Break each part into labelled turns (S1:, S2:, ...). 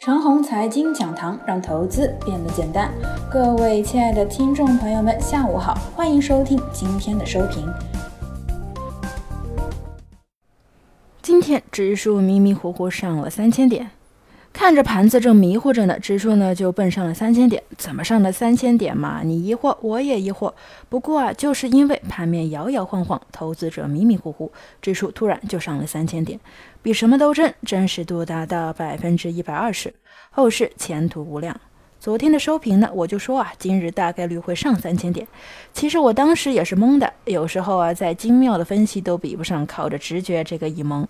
S1: 长虹财经讲堂让投资变得简单。各位亲爱的听众朋友们，下午好，欢迎收听今天的收评。
S2: 今天指数迷迷糊糊上了三千点。看着盘子正迷糊着呢，指数呢就奔上了三千点。怎么上的三千点嘛？你疑惑，我也疑惑。不过啊，就是因为盘面摇摇晃晃，投资者迷迷糊糊，指数突然就上了三千点，比什么都真，真实度达到百分之一百二十，后市前途无量。昨天的收评呢，我就说啊，今日大概率会上三千点。其实我当时也是懵的，有时候啊，在精妙的分析都比不上靠着直觉这个一蒙。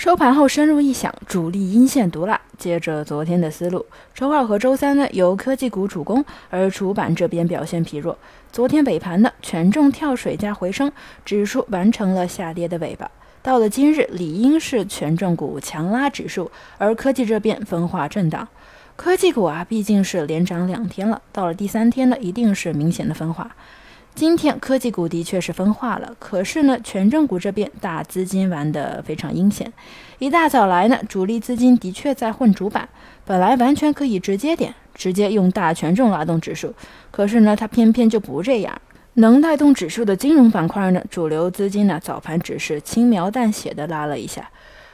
S2: 收盘后深入一想，主力阴线毒辣。接着昨天的思路，周二和周三呢由科技股主攻，而主板这边表现疲弱。昨天尾盘呢权重跳水加回升，指数完成了下跌的尾巴。到了今日，理应是权重股强拉指数，而科技这边分化震荡。科技股啊毕竟是连涨两天了，到了第三天呢一定是明显的分化。今天科技股的确是分化了，可是呢，权重股这边大资金玩得非常阴险。一大早来呢，主力资金的确在混主板，本来完全可以直接点，直接用大权重拉动指数，可是呢，它偏偏就不这样。能带动指数的金融板块呢，主流资金呢早盘只是轻描淡写的拉了一下，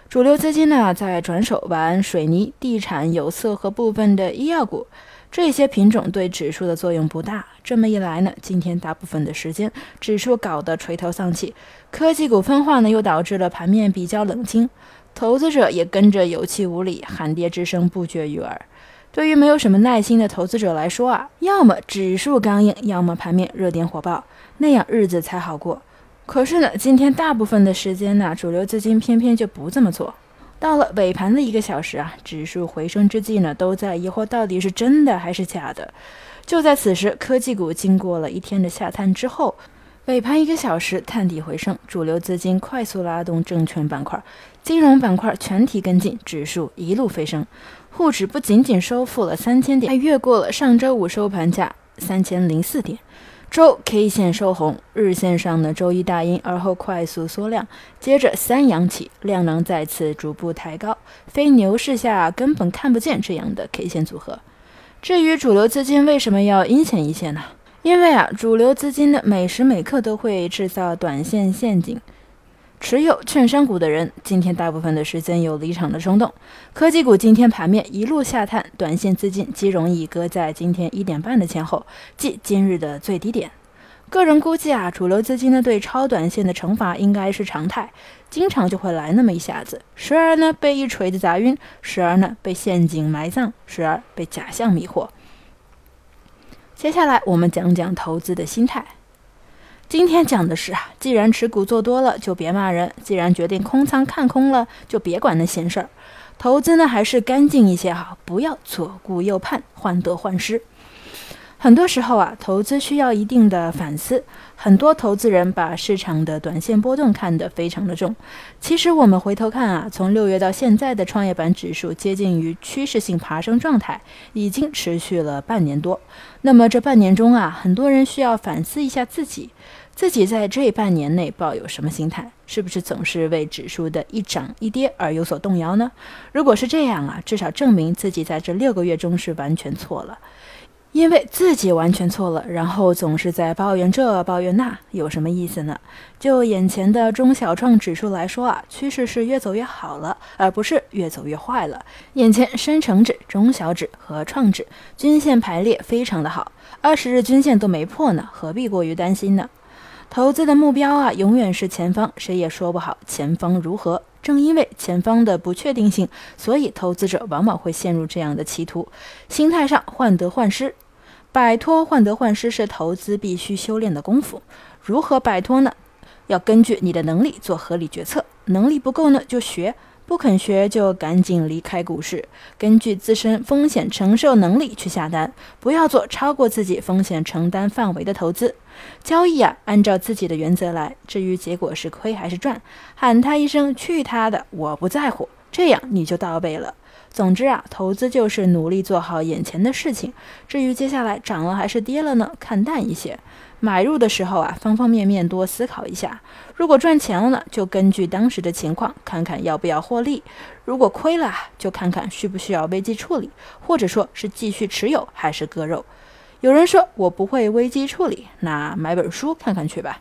S2: 主流资金呢在转手玩水泥、地产、有色和部分的医药股。这些品种对指数的作用不大，这么一来呢，今天大部分的时间指数搞得垂头丧气，科技股分化呢又导致了盘面比较冷清，投资者也跟着有气无力，喊跌之声不绝于耳。对于没有什么耐心的投资者来说啊，要么指数刚硬，要么盘面热点火爆，那样日子才好过。可是呢，今天大部分的时间呢，主流资金偏偏就不这么做。到了尾盘的一个小时啊，指数回升之际呢，都在疑惑到底是真的还是假的。就在此时，科技股经过了一天的下探之后，尾盘一个小时探底回升，主流资金快速拉动证券板块、金融板块全体跟进，指数一路飞升，沪指不仅仅收复了三千点，还越过了上周五收盘价三千零四点。周 K 线收红，日线上的周一大阴，而后快速缩量，接着三阳起，量能再次逐步抬高，非牛市下根本看不见这样的 K 线组合。至于主流资金为什么要阴险一些呢？因为啊，主流资金的每时每刻都会制造短线陷阱。持有券商股的人，今天大部分的时间有离场的冲动。科技股今天盘面一路下探，短线资金极容易搁在今天一点半的前后，即今日的最低点。个人估计啊，主流资金呢对超短线的惩罚应该是常态，经常就会来那么一下子，时而呢被一锤子砸晕，时而呢被陷阱埋葬，时而被假象迷惑。接下来我们讲讲投资的心态。今天讲的是啊，既然持股做多了，就别骂人；既然决定空仓看空了，就别管那闲事儿。投资呢，还是干净一些哈，不要左顾右盼，患得患失。很多时候啊，投资需要一定的反思。很多投资人把市场的短线波动看得非常的重。其实我们回头看啊，从六月到现在的创业板指数接近于趋势性爬升状态，已经持续了半年多。那么这半年中啊，很多人需要反思一下自己，自己在这半年内抱有什么心态？是不是总是为指数的一涨一跌而有所动摇呢？如果是这样啊，至少证明自己在这六个月中是完全错了。因为自己完全错了，然后总是在抱怨这抱怨那，有什么意思呢？就眼前的中小创指数来说啊，趋势是越走越好了，而不是越走越坏了。眼前深成指、中小指和创指均线排列非常的好，二十日均线都没破呢，何必过于担心呢？投资的目标啊，永远是前方，谁也说不好前方如何。正因为前方的不确定性，所以投资者往往会陷入这样的歧途，心态上患得患失。摆脱患得患失是投资必须修炼的功夫。如何摆脱呢？要根据你的能力做合理决策。能力不够呢，就学；不肯学，就赶紧离开股市。根据自身风险承受能力去下单，不要做超过自己风险承担范围的投资。交易啊，按照自己的原则来。至于结果是亏还是赚，喊他一声“去他的”，我不在乎。这样你就到位了。总之啊，投资就是努力做好眼前的事情。至于接下来涨了还是跌了呢，看淡一些。买入的时候啊，方方面面多思考一下。如果赚钱了呢，就根据当时的情况看看要不要获利；如果亏了，就看看需不需要危机处理，或者说是继续持有还是割肉。有人说我不会危机处理，那买本书看看去吧。